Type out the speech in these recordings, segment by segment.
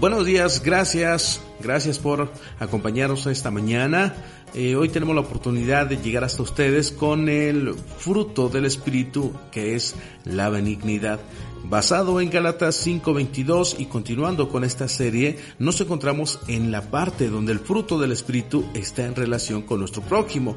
Buenos días, gracias, gracias por acompañarnos esta mañana. Eh, hoy tenemos la oportunidad de llegar hasta ustedes con el fruto del Espíritu que es la benignidad. Basado en Galatas 5:22 y continuando con esta serie, nos encontramos en la parte donde el fruto del Espíritu está en relación con nuestro prójimo.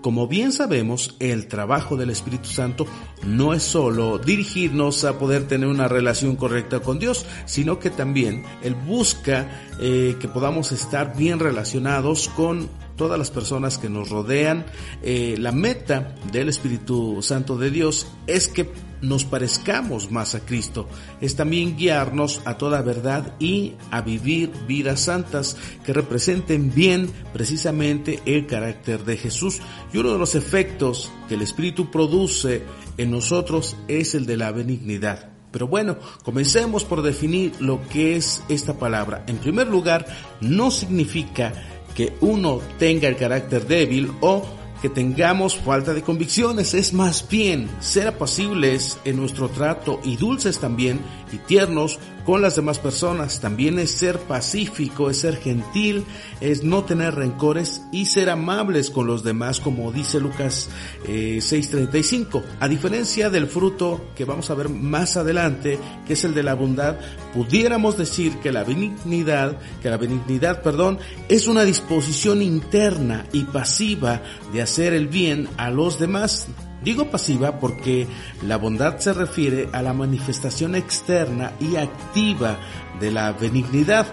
Como bien sabemos, el trabajo del Espíritu Santo no es solo dirigirnos a poder tener una relación correcta con Dios, sino que también Él busca eh, que podamos estar bien relacionados con todas las personas que nos rodean. Eh, la meta del Espíritu Santo de Dios es que nos parezcamos más a Cristo. Es también guiarnos a toda verdad y a vivir vidas santas que representen bien precisamente el carácter de Jesús. Y uno de los efectos que el Espíritu produce en nosotros es el de la benignidad. Pero bueno, comencemos por definir lo que es esta palabra. En primer lugar, no significa que uno tenga el carácter débil o que tengamos falta de convicciones, es más bien ser apacibles en nuestro trato y dulces también y tiernos con las demás personas. También es ser pacífico, es ser gentil, es no tener rencores y ser amables con los demás, como dice Lucas eh, 6:35. A diferencia del fruto que vamos a ver más adelante, que es el de la bondad, pudiéramos decir que la benignidad, que la benignidad, perdón, es una disposición interna y pasiva de hacer el bien a los demás. Digo pasiva porque la bondad se refiere a la manifestación externa y activa de la benignidad.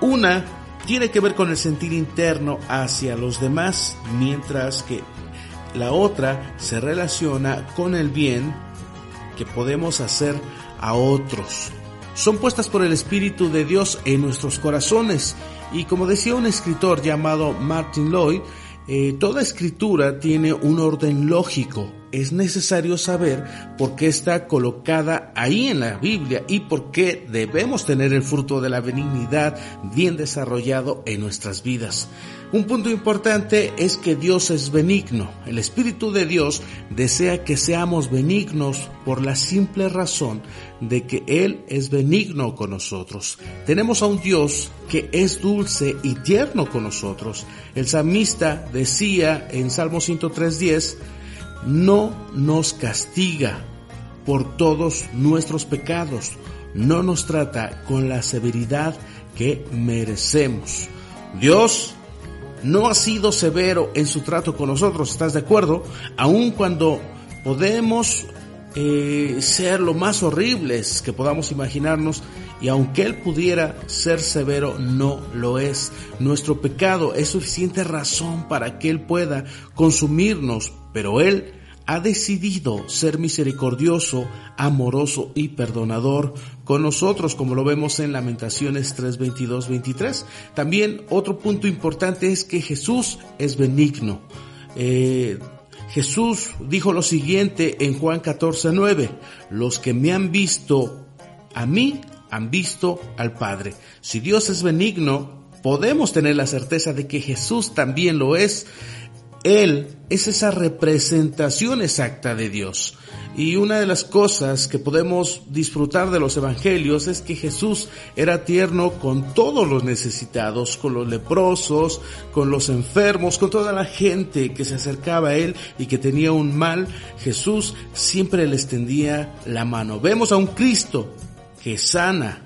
Una tiene que ver con el sentir interno hacia los demás, mientras que la otra se relaciona con el bien que podemos hacer a otros. Son puestas por el Espíritu de Dios en nuestros corazones y como decía un escritor llamado Martin Lloyd, eh, toda escritura tiene un orden lógico. Es necesario saber por qué está colocada ahí en la Biblia y por qué debemos tener el fruto de la benignidad bien desarrollado en nuestras vidas. Un punto importante es que Dios es benigno. El Espíritu de Dios desea que seamos benignos por la simple razón de que Él es benigno con nosotros. Tenemos a un Dios que es dulce y tierno con nosotros. El salmista decía en Salmo 103.10, no nos castiga por todos nuestros pecados, no nos trata con la severidad que merecemos. Dios no ha sido severo en su trato con nosotros, ¿estás de acuerdo? Aun cuando podemos eh, ser lo más horribles que podamos imaginarnos y aunque Él pudiera ser severo, no lo es. Nuestro pecado es suficiente razón para que Él pueda consumirnos, pero Él ha decidido ser misericordioso, amoroso y perdonador con nosotros, como lo vemos en Lamentaciones 3, 22, 23. También otro punto importante es que Jesús es benigno. Eh, Jesús dijo lo siguiente en Juan 14, 9, los que me han visto a mí han visto al Padre. Si Dios es benigno, podemos tener la certeza de que Jesús también lo es. Él es esa representación exacta de Dios. Y una de las cosas que podemos disfrutar de los evangelios es que Jesús era tierno con todos los necesitados, con los leprosos, con los enfermos, con toda la gente que se acercaba a Él y que tenía un mal. Jesús siempre le extendía la mano. Vemos a un Cristo que sana,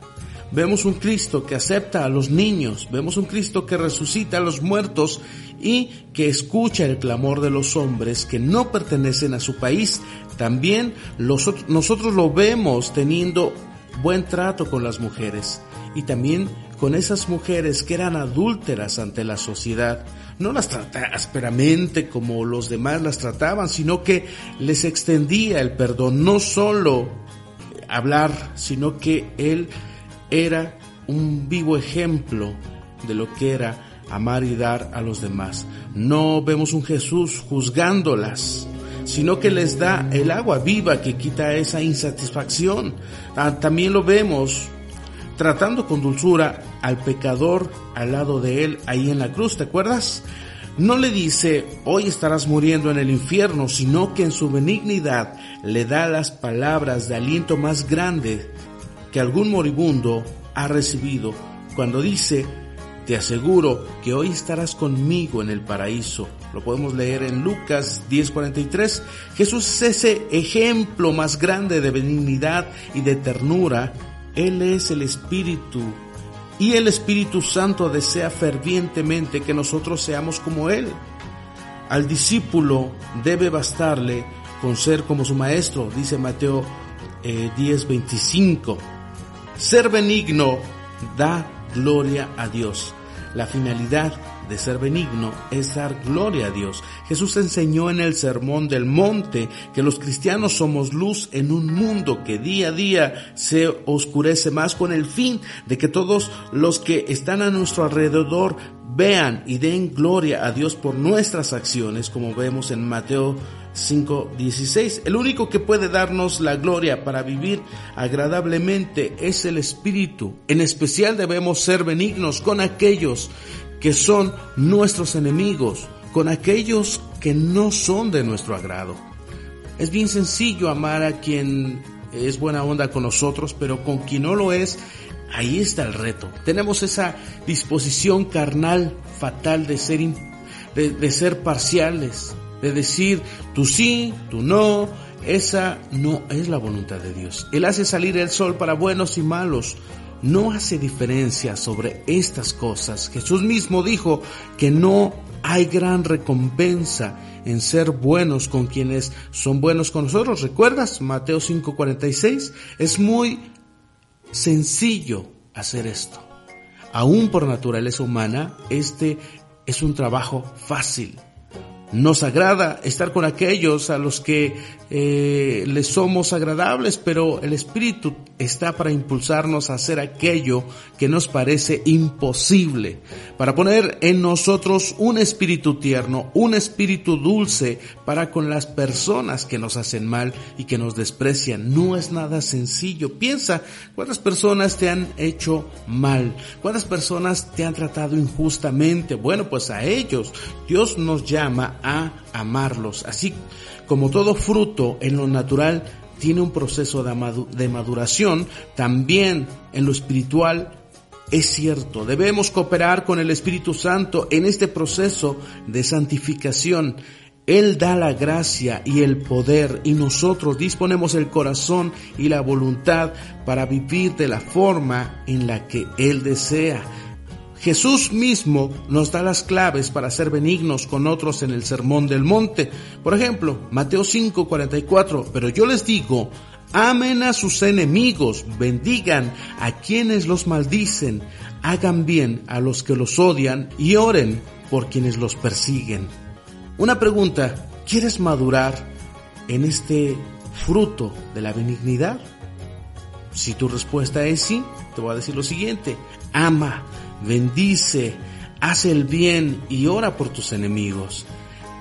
Vemos un Cristo que acepta a los niños, vemos un Cristo que resucita a los muertos y que escucha el clamor de los hombres que no pertenecen a su país. También nosotros lo vemos teniendo buen trato con las mujeres y también con esas mujeres que eran adúlteras ante la sociedad. No las trataba ásperamente como los demás las trataban, sino que les extendía el perdón, no solo hablar, sino que él era un vivo ejemplo de lo que era amar y dar a los demás. No vemos un Jesús juzgándolas, sino que les da el agua viva que quita esa insatisfacción. Ah, también lo vemos tratando con dulzura al pecador al lado de él ahí en la cruz, ¿te acuerdas? No le dice, hoy estarás muriendo en el infierno, sino que en su benignidad le da las palabras de aliento más grande que algún moribundo ha recibido cuando dice, te aseguro que hoy estarás conmigo en el paraíso. Lo podemos leer en Lucas 10:43. Jesús es ese ejemplo más grande de benignidad y de ternura. Él es el Espíritu y el Espíritu Santo desea fervientemente que nosotros seamos como Él. Al discípulo debe bastarle con ser como su maestro, dice Mateo 10:25. Ser benigno da gloria a Dios. La finalidad de ser benigno es dar gloria a Dios. Jesús enseñó en el Sermón del Monte que los cristianos somos luz en un mundo que día a día se oscurece más con el fin de que todos los que están a nuestro alrededor vean y den gloria a Dios por nuestras acciones, como vemos en Mateo 5.16. El único que puede darnos la gloria para vivir agradablemente es el Espíritu. En especial debemos ser benignos con aquellos que son nuestros enemigos, con aquellos que no son de nuestro agrado. Es bien sencillo amar a quien es buena onda con nosotros, pero con quien no lo es, ahí está el reto. Tenemos esa disposición carnal fatal de ser, de, de ser parciales, de decir tú sí, tú no, esa no es la voluntad de Dios. Él hace salir el sol para buenos y malos. No hace diferencia sobre estas cosas. Jesús mismo dijo que no hay gran recompensa en ser buenos con quienes son buenos con nosotros. ¿Recuerdas? Mateo 5:46. Es muy sencillo hacer esto. Aún por naturaleza humana, este es un trabajo fácil. Nos agrada estar con aquellos a los que eh, les somos agradables, pero el Espíritu está para impulsarnos a hacer aquello que nos parece imposible, para poner en nosotros un espíritu tierno, un espíritu dulce para con las personas que nos hacen mal y que nos desprecian. No es nada sencillo. Piensa cuántas personas te han hecho mal, cuántas personas te han tratado injustamente. Bueno, pues a ellos Dios nos llama a amarlos. Así como todo fruto en lo natural tiene un proceso de maduración, también en lo espiritual es cierto, debemos cooperar con el Espíritu Santo en este proceso de santificación. Él da la gracia y el poder y nosotros disponemos el corazón y la voluntad para vivir de la forma en la que Él desea. Jesús mismo nos da las claves para ser benignos con otros en el Sermón del Monte. Por ejemplo, Mateo 5:44, pero yo les digo, amen a sus enemigos, bendigan a quienes los maldicen, hagan bien a los que los odian y oren por quienes los persiguen. Una pregunta, ¿quieres madurar en este fruto de la benignidad? Si tu respuesta es sí, te voy a decir lo siguiente, ama bendice, haz el bien y ora por tus enemigos.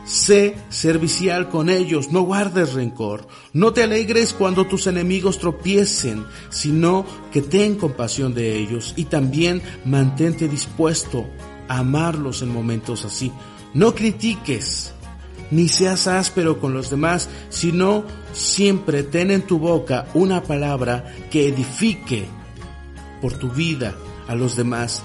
Sé servicial con ellos, no guardes rencor, no te alegres cuando tus enemigos tropiecen, sino que ten compasión de ellos y también mantente dispuesto a amarlos en momentos así. No critiques, ni seas áspero con los demás, sino siempre ten en tu boca una palabra que edifique por tu vida a los demás.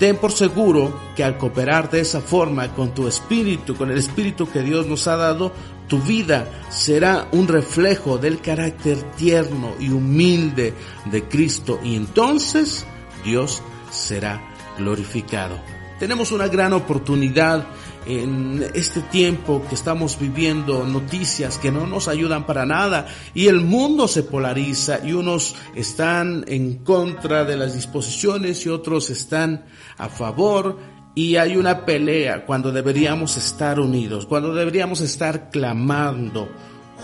Ten por seguro que al cooperar de esa forma con tu espíritu, con el espíritu que Dios nos ha dado, tu vida será un reflejo del carácter tierno y humilde de Cristo y entonces Dios será glorificado. Tenemos una gran oportunidad en este tiempo que estamos viviendo, noticias que no nos ayudan para nada y el mundo se polariza y unos están en contra de las disposiciones y otros están a favor y hay una pelea cuando deberíamos estar unidos, cuando deberíamos estar clamando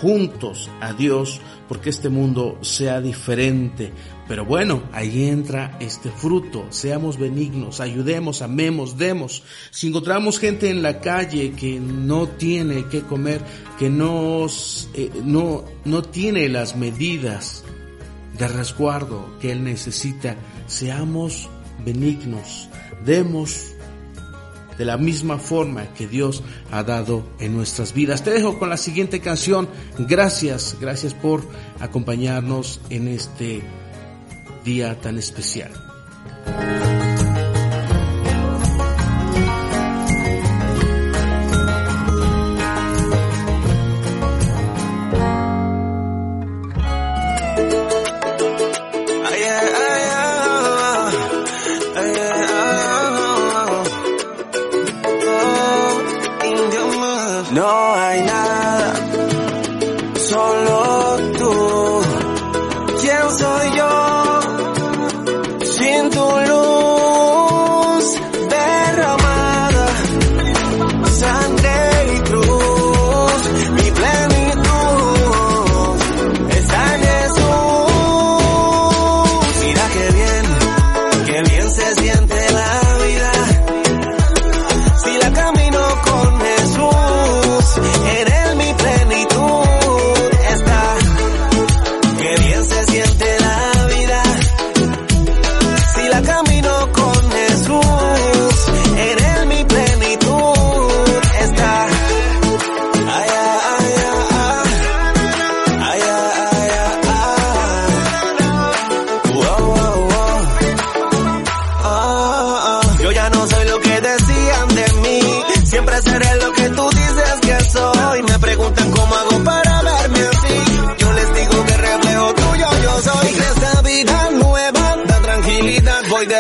juntos a Dios porque este mundo sea diferente. Pero bueno, ahí entra este fruto. Seamos benignos, ayudemos, amemos, demos. Si encontramos gente en la calle que no tiene que comer, que no, eh, no, no tiene las medidas de resguardo que él necesita, seamos benignos, demos de la misma forma que Dios ha dado en nuestras vidas. Te dejo con la siguiente canción. Gracias, gracias por acompañarnos en este día tan especial.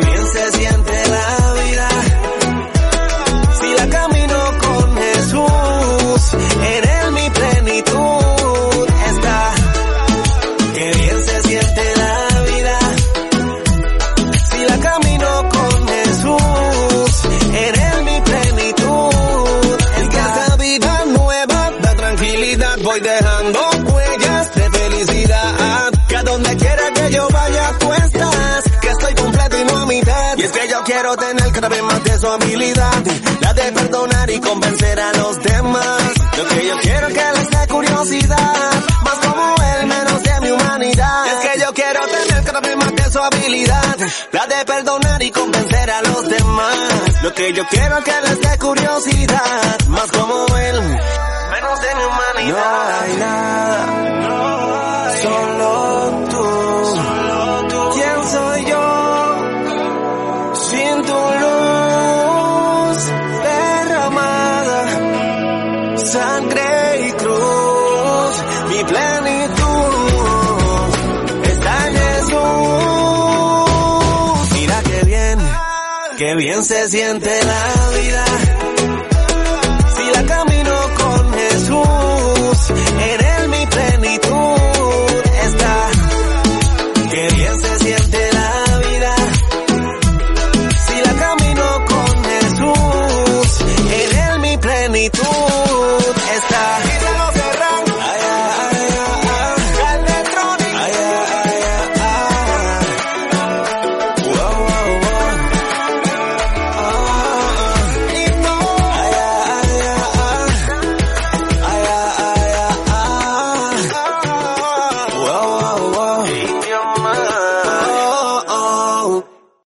bien se siente la vida. Si la camino con Jesús, su habilidad, la de perdonar y convencer a los demás. Lo que yo quiero que les dé curiosidad, más como él, menos de mi humanidad. Es que yo quiero tener cada vez más de su habilidad, la de perdonar y convencer a los demás. Lo que yo quiero que les dé curiosidad, más como él, menos de mi humanidad. No hay nada, solo tú. Bien se siente la vida